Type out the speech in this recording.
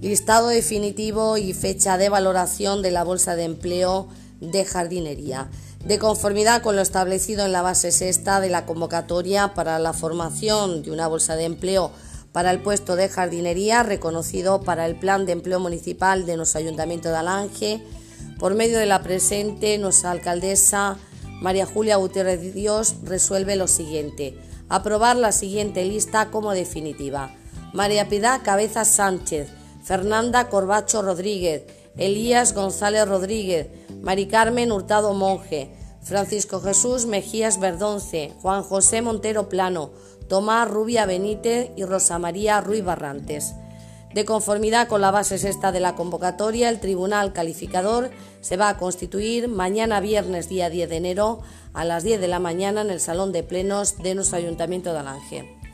listado definitivo y fecha de valoración de la Bolsa de Empleo de Jardinería. De conformidad con lo establecido en la base sexta de la convocatoria para la formación de una bolsa de empleo para el puesto de jardinería reconocido para el Plan de Empleo Municipal de nuestro Ayuntamiento de Alange, por medio de la presente, nuestra alcaldesa María Julia Gutiérrez Dios resuelve lo siguiente. Aprobar la siguiente lista como definitiva. María Piedad Cabeza Sánchez, Fernanda Corbacho Rodríguez, Elías González Rodríguez, Mari Carmen Hurtado Monje, Francisco Jesús Mejías Verdonce, Juan José Montero Plano, Tomás Rubia Benítez y Rosa María Ruiz Barrantes. De conformidad con la base sexta de la convocatoria, el Tribunal Calificador se va a constituir mañana viernes día 10 de enero a las 10 de la mañana en el Salón de Plenos de nuestro Ayuntamiento de Alange.